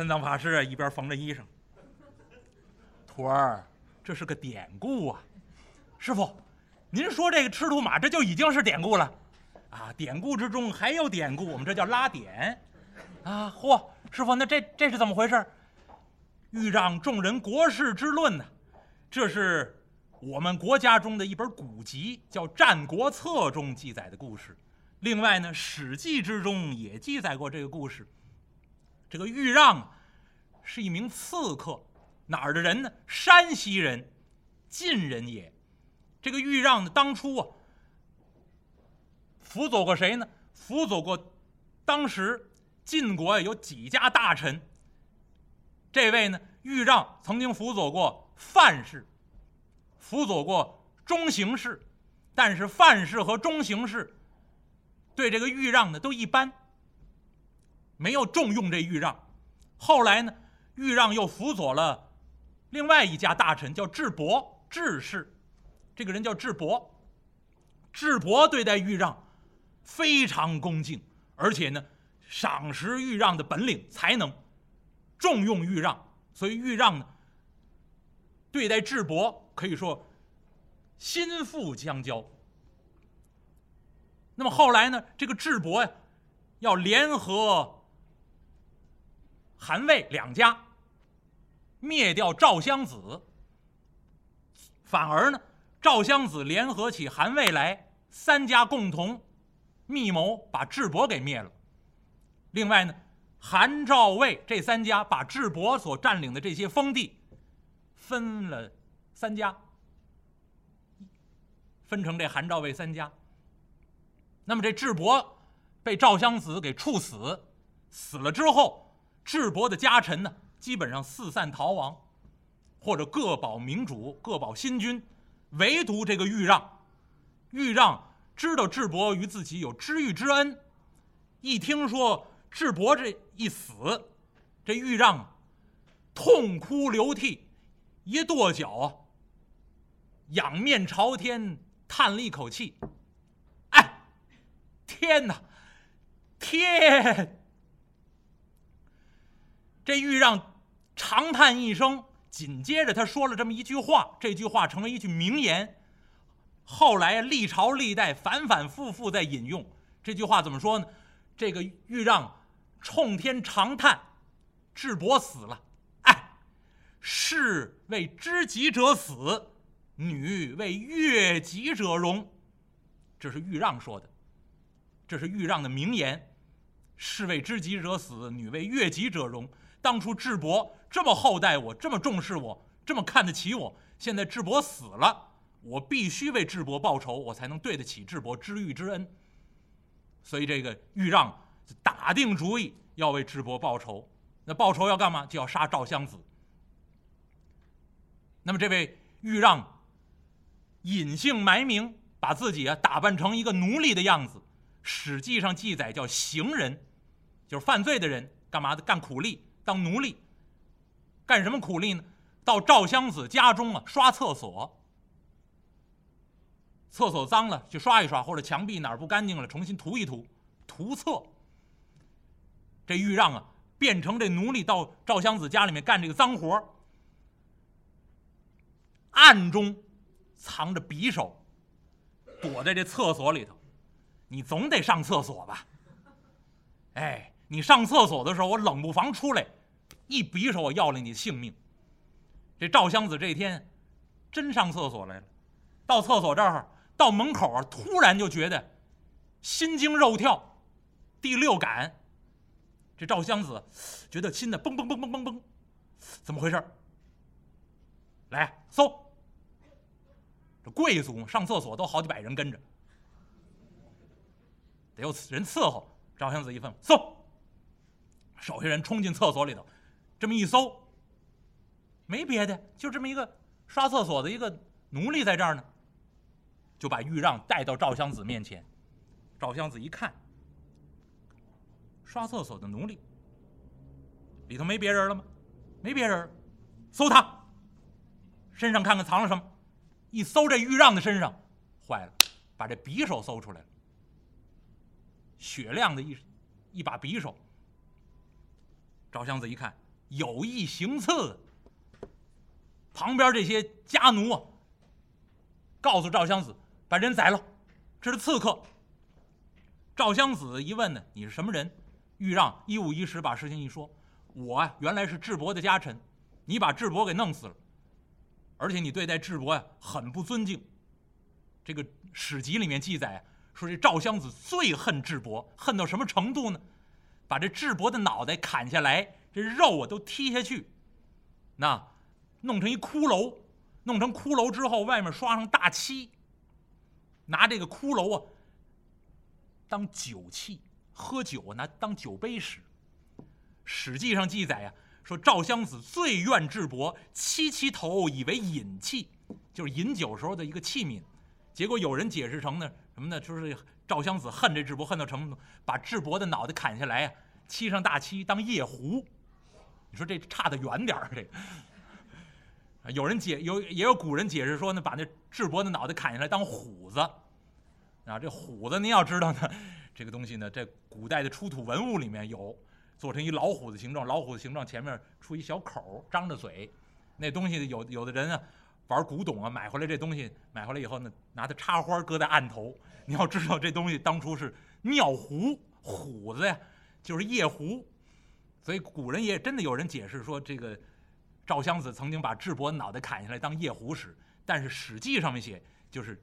三藏法师，一边缝着衣裳。徒儿，这是个典故啊！师傅，您说这个赤兔马，这就已经是典故了啊！典故之中还有典故，我们这叫拉典啊！嚯，师傅，那这这是怎么回事？欲让众人国事之论呢？这是我们国家中的一本古籍，叫《战国策》中记载的故事。另外呢，《史记》之中也记载过这个故事。这个豫让是一名刺客，哪儿的人呢？山西人，晋人也。这个豫让呢，当初啊，辅佐过谁呢？辅佐过当时晋国有几家大臣。这位呢，豫让曾经辅佐过范氏，辅佐过中行氏，但是范氏和中行氏对这个豫让呢都一般。没有重用这豫让，后来呢，豫让又辅佐了另外一家大臣，叫智伯，智氏，这个人叫智伯。智伯对待豫让非常恭敬，而且呢，赏识豫让的本领才能，重用豫让，所以豫让呢，对待智伯可以说心腹相交。那么后来呢，这个智伯呀，要联合。韩魏两家灭掉赵襄子，反而呢，赵襄子联合起韩魏来，三家共同密谋把智伯给灭了。另外呢，韩赵魏这三家把智伯所占领的这些封地分了三家，分成这韩赵魏三家。那么这智伯被赵襄子给处死，死了之后。智伯的家臣呢，基本上四散逃亡，或者各保明主，各保新君，唯独这个豫让，豫让知道智伯与自己有知遇之恩，一听说智伯这一死，这豫让痛哭流涕，一跺脚啊，仰面朝天叹了一口气：“哎，天哪，天！”这豫让长叹一声，紧接着他说了这么一句话，这句话成为一句名言。后来历朝历代反反复复在引用这句话，怎么说呢？这个豫让冲天长叹：“智伯死了，哎，士为知己者死，女为悦己者容。”这是豫让说的，这是豫让的名言：“士为知己者死，女为悦己者容。”当初智伯这么厚待我，这么重视我，这么看得起我，现在智伯死了，我必须为智伯报仇，我才能对得起智伯知遇之恩。所以这个豫让打定主意要为智伯报仇。那报仇要干嘛？就要杀赵襄子。那么这位豫让隐姓埋名，把自己啊打扮成一个奴隶的样子，《史记》上记载叫行人，就是犯罪的人，干嘛的？干苦力。当奴隶，干什么苦力呢？到赵襄子家中啊，刷厕所。厕所脏了，去刷一刷，或者墙壁哪儿不干净了，重新涂一涂，涂厕。这豫让啊，变成这奴隶到赵襄子家里面干这个脏活暗中藏着匕首，躲在这厕所里头。你总得上厕所吧？哎，你上厕所的时候，我冷不防出来。一匕首，我要了你的性命。这赵襄子这天真上厕所来了，到厕所这儿，到门口啊，突然就觉得心惊肉跳，第六感。这赵襄子觉得心的嘣嘣嘣嘣嘣嘣，怎么回事？来搜。这贵族上厕所都好几百人跟着，得有人伺候。赵襄子一问，搜。手下人冲进厕所里头。这么一搜，没别的，就这么一个刷厕所的一个奴隶在这儿呢，就把豫让带到赵襄子面前。赵襄子一看，刷厕所的奴隶里头没别人了吗？没别人，搜他身上看看藏了什么。一搜这豫让的身上，坏了，把这匕首搜出来了，雪亮的一一把匕首。赵襄子一看。有意行刺。旁边这些家奴啊，告诉赵襄子把人宰了，这是刺客。赵襄子一问呢，你是什么人？豫让一五一十把事情一说，我啊原来是智伯的家臣，你把智伯给弄死了，而且你对待智伯呀很不尊敬。这个史籍里面记载啊说，这赵襄子最恨智伯，恨到什么程度呢？把这智伯的脑袋砍下来，这肉啊都踢下去，那弄成一骷髅，弄成骷髅之后，外面刷上大漆，拿这个骷髅啊当酒器，喝酒拿当酒杯使。史记上记载呀，说赵襄子最怨智伯，七七头以为饮器，就是饮酒时候的一个器皿。结果有人解释成呢什么呢？就是赵襄子恨这智伯恨到程度，把智伯的脑袋砍下来呀，漆上大漆当夜壶。你说这差得远点儿，这个。有人解有也有古人解释说呢，把那智伯的脑袋砍下来当虎子。啊，这虎子您要知道呢，这个东西呢，在古代的出土文物里面有，做成一老虎的形状，老虎的形状前面出一小口，张着嘴。那东西有有的人啊，玩古董啊，买回来这东西，买回来以后呢，拿它插花搁在案头。你要知道这东西当初是尿壶，虎子呀，就是夜壶。所以古人也真的有人解释说，这个赵襄子曾经把智伯脑袋砍下来当夜壶使，但是史记上面写就是。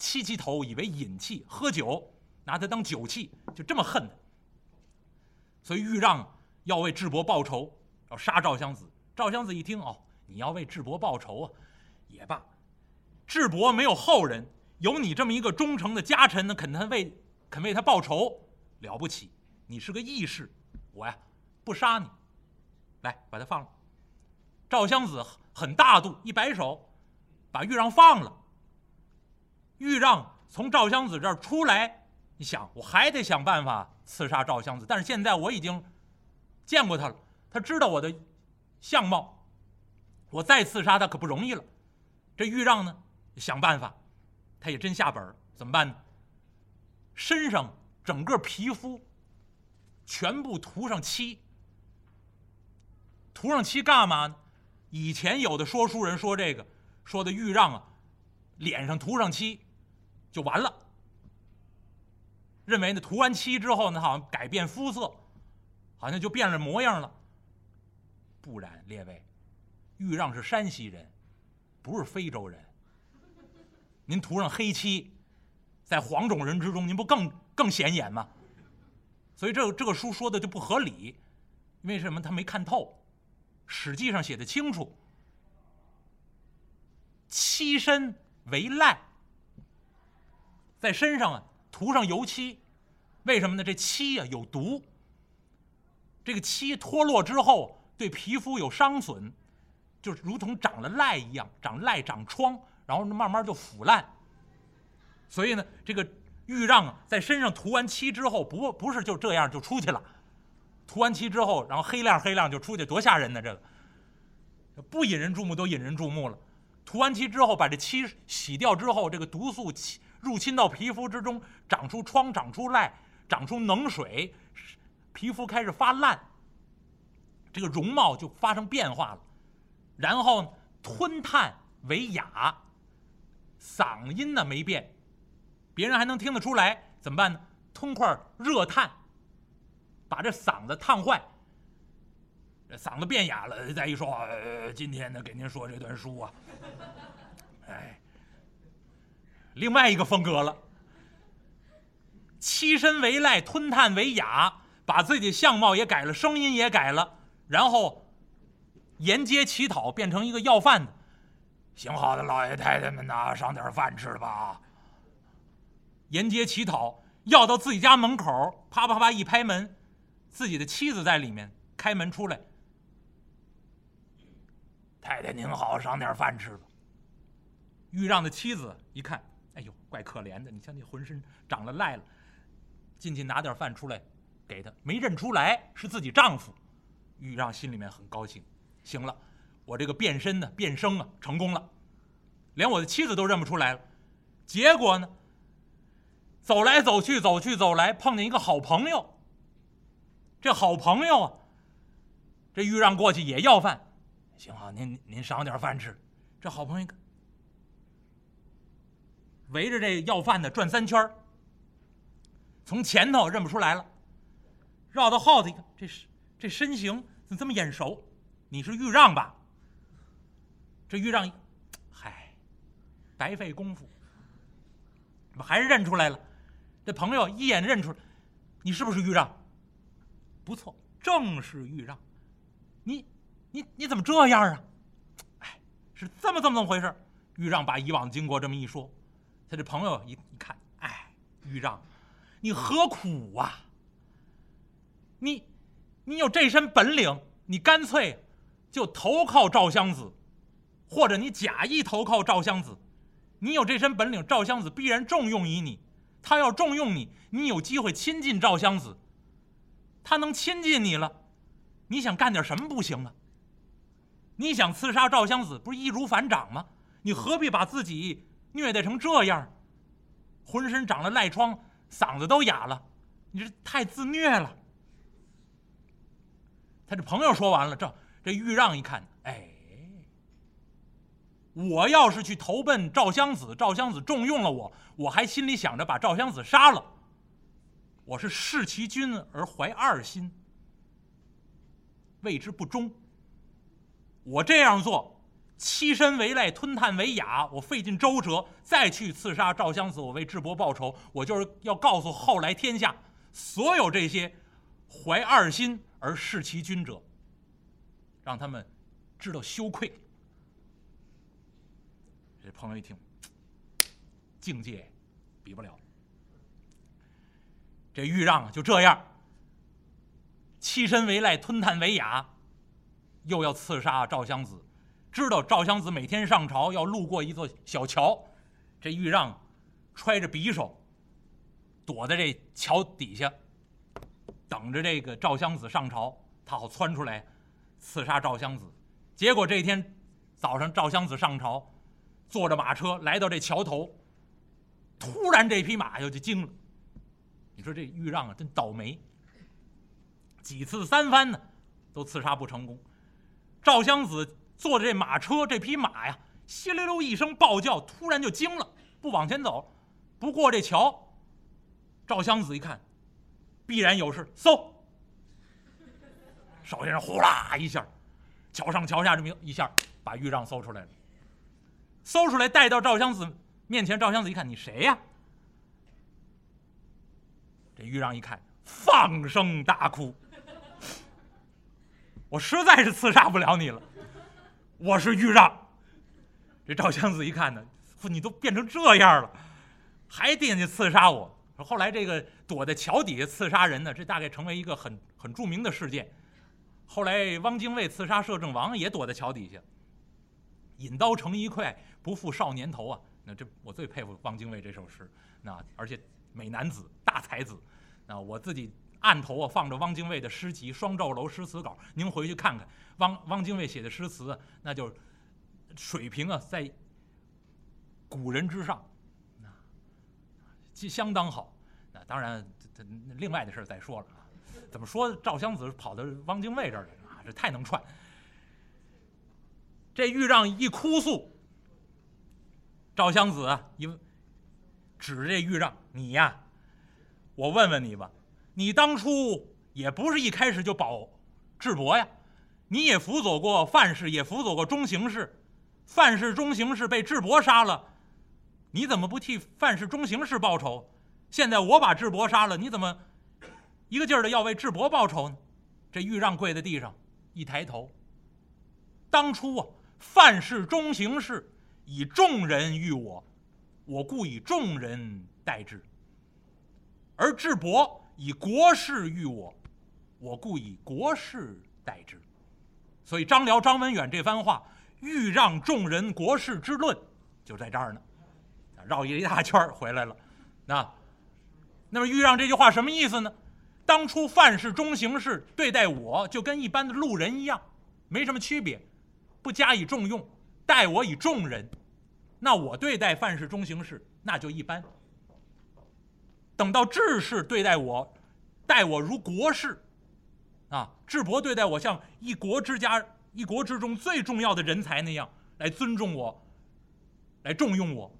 七七头以为饮器，喝酒拿它当酒器，就这么恨他。所以豫让要为智伯报仇，要杀赵襄子。赵襄子一听，哦，你要为智伯报仇啊，也罢。智伯没有后人，有你这么一个忠诚的家臣呢，肯他为肯为他报仇，了不起。你是个义士，我呀不杀你，来把他放了。赵襄子很大度，一摆手，把豫让放了。豫让从赵襄子这儿出来，你想，我还得想办法刺杀赵襄子。但是现在我已经见过他了，他知道我的相貌，我再刺杀他可不容易了。这豫让呢，想办法，他也真下本怎么办呢？身上整个皮肤全部涂上漆，涂上漆干嘛呢？以前有的说书人说这个，说的豫让啊，脸上涂上漆。就完了。认为呢，涂完漆之后呢，好像改变肤色，好像就变了模样了。不然，列位，豫让是山西人，不是非洲人。您涂上黑漆，在黄种人之中，您不更更显眼吗？所以这这个书说的就不合理。为什么他没看透？史记上写的清楚，漆身为赖。在身上啊涂上油漆，为什么呢？这漆啊有毒。这个漆脱落之后对皮肤有伤损，就如同长了癞一样，长癞长疮，然后慢慢就腐烂。所以呢，这个豫让啊在身上涂完漆之后，不不是就这样就出去了。涂完漆之后，然后黑亮黑亮就出去，多吓人呢！这个不引人注目都引人注目了。涂完漆之后，把这漆洗掉之后，这个毒素漆。入侵到皮肤之中，长出疮，长出癞，长出脓水，皮肤开始发烂，这个容貌就发生变化了。然后吞炭为哑，嗓音呢没变，别人还能听得出来，怎么办呢？吞块热炭，把这嗓子烫坏，嗓子变哑了。再一说话，今天呢给您说这段书啊，哎。另外一个风格了，栖身为赖，吞炭为哑，把自己的相貌也改了，声音也改了，然后沿街乞讨，变成一个要饭的。行好的老爷太太们呐，赏点饭吃吧。沿街乞讨，要到自己家门口，啪啪啪一拍门，自己的妻子在里面，开门出来。太太您好，赏点饭吃吧。豫让的妻子一看。哎呦，怪可怜的！你像你浑身长了癞了，进去拿点饭出来，给他没认出来是自己丈夫，豫让心里面很高兴。行了，我这个变身呢，变声啊，成功了，连我的妻子都认不出来了。结果呢，走来走去，走去走来，碰见一个好朋友。这好朋友啊，这豫让过去也要饭，行啊，您您赏点饭吃。这好朋友围着这要饭的转三圈从前头认不出来了，绕到后头一看，这是这身形怎么这么眼熟？你是豫让吧？这豫让，嗨，白费功夫，还是认出来了。这朋友一眼认出，你是不是豫让？不错，正是豫让。你你你怎么这样啊？哎，是这么这么这么回事？豫让把以往经过这么一说，他这朋友一一看，哎，豫让。你何苦啊？你，你有这身本领，你干脆就投靠赵襄子，或者你假意投靠赵襄子。你有这身本领，赵襄子必然重用于你。他要重用你，你有机会亲近赵襄子。他能亲近你了，你想干点什么不行啊？你想刺杀赵襄子，不是易如反掌吗？你何必把自己虐待成这样？浑身长了赖疮。嗓子都哑了，你这太自虐了。他这朋友说完了，这这豫让一看，哎，我要是去投奔赵襄子，赵襄子重用了我，我还心里想着把赵襄子杀了，我是弑其君而怀二心，谓之不忠。我这样做。欺身为赖，吞炭为雅，我费尽周折再去刺杀赵襄子，我为智伯报仇。我就是要告诉后来天下所有这些怀二心而弑其君者，让他们知道羞愧。这朋友一听，境界比不了。这豫让啊就这样，欺身为赖，吞炭为雅，又要刺杀赵襄子。知道赵襄子每天上朝要路过一座小桥，这豫让揣着匕首，躲在这桥底下，等着这个赵襄子上朝，他好窜出来刺杀赵襄子。结果这天早上赵襄子上朝，坐着马车来到这桥头，突然这匹马就就惊了。你说这豫让啊，真倒霉，几次三番呢，都刺杀不成功。赵襄子。坐着这马车，这匹马呀，稀溜溜一声暴叫，突然就惊了，不往前走，不过这桥。赵襄子一看，必然有事，搜。手先生呼啦一下，桥上桥下这么一下，把豫让搜出来了。搜出来带到赵襄子面前，赵襄子一看，你谁呀？这豫让一看，放声大哭，我实在是刺杀不了你了。我是豫让，这赵襄子一看呢，你都变成这样了，还惦记刺杀我。说后来这个躲在桥底下刺杀人呢，这大概成为一个很很著名的事件。后来汪精卫刺杀摄政王也躲在桥底下，引刀成一快，不负少年头啊。那这我最佩服汪精卫这首诗，那而且美男子大才子，那我自己。案头啊放着汪精卫的诗集《双赵楼诗词稿》，您回去看看，汪汪精卫写的诗词，那就水平啊在古人之上，那相当好。那当然，这另外的事再说了啊。怎么说赵襄子跑到汪精卫这儿来了啊？这太能串。这豫让一哭诉，赵襄子，一指着这豫让，你呀，我问问你吧。你当初也不是一开始就保智伯呀，你也辅佐过范氏，也辅佐过中行氏，范氏、中行氏被智伯杀了，你怎么不替范氏、中行氏报仇？现在我把智伯杀了，你怎么一个劲儿的要为智伯报仇呢？这豫让跪在地上，一抬头，当初啊，范氏、中行氏以众人遇我，我故以众人待之，而智伯。以国事遇我，我故以国事待之。所以张辽、张文远这番话，欲让众人国事之论，就在这儿呢。绕一大圈回来了。那，那么欲让这句话什么意思呢？当初范氏、中行氏对待我就跟一般的路人一样，没什么区别，不加以重用，待我以众人。那我对待范氏、中行氏，那就一般。等到志士对待我，待我如国士，啊，智伯对待我像一国之家、一国之中最重要的人才那样来尊重我，来重用我，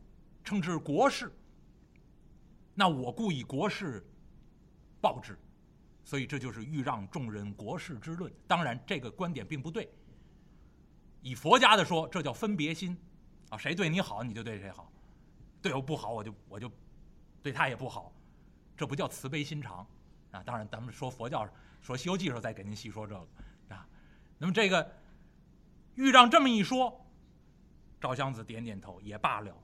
称之国士。那我故以国士报之，所以这就是欲让众人国士之论。当然，这个观点并不对。以佛家的说，这叫分别心，啊，谁对你好你就对谁好，对我不好我就我就对他也不好，这不叫慈悲心肠啊。当然，咱们说佛教。说《西游记》时候再给您细说这个，啊，那么这个豫让这么一说，赵襄子点点头，也罢了，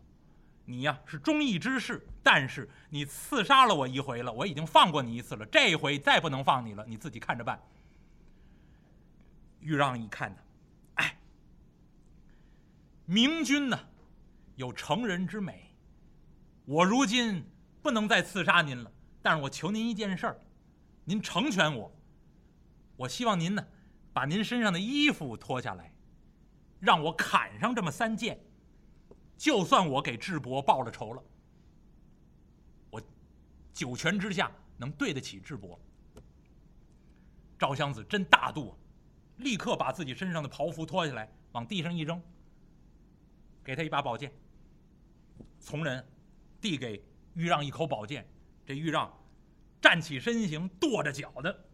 你呀是忠义之士，但是你刺杀了我一回了，我已经放过你一次了，这回再不能放你了，你自己看着办。豫让一看呢，哎，明君呢有成人之美，我如今不能再刺杀您了，但是我求您一件事儿，您成全我。我希望您呢，把您身上的衣服脱下来，让我砍上这么三剑，就算我给智伯报了仇了，我九泉之下能对得起智伯。赵襄子真大度，立刻把自己身上的袍服脱下来，往地上一扔，给他一把宝剑。从人递给豫让一口宝剑，这豫让站起身形，跺着脚的。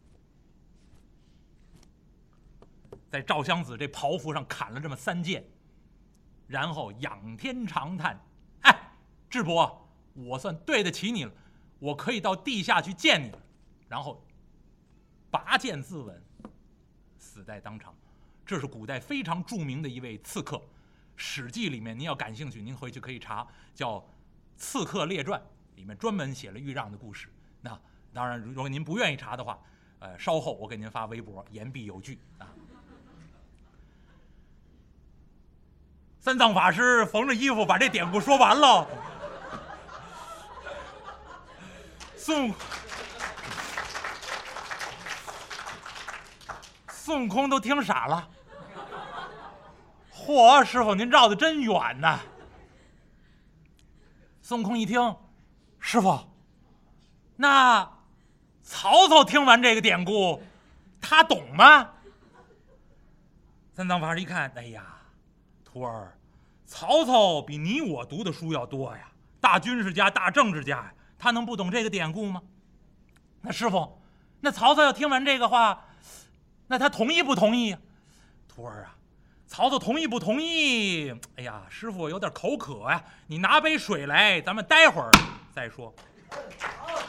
在赵襄子这袍服上砍了这么三剑，然后仰天长叹：“哎，智伯，我算对得起你了，我可以到地下去见你了。”然后拔剑自刎，死在当场。这是古代非常著名的一位刺客，《史记》里面您要感兴趣，您回去可以查，叫《刺客列传》，里面专门写了豫让的故事。那当然，如果您不愿意查的话，呃，稍后我给您发微博，言必有据啊。三藏法师缝着衣服，把这典故说完了。孙孙悟空都听傻了。嚯，师傅您绕的真远呐！孙悟空一听，师傅，那曹操听完这个典故，他懂吗？三藏法师一看，哎呀！徒儿，曹操比你我读的书要多呀，大军事家、大政治家呀，他能不懂这个典故吗？那师傅，那曹操要听完这个话，那他同意不同意？徒儿啊，曹操同意不同意？哎呀，师傅有点口渴呀，你拿杯水来，咱们待会儿再说。好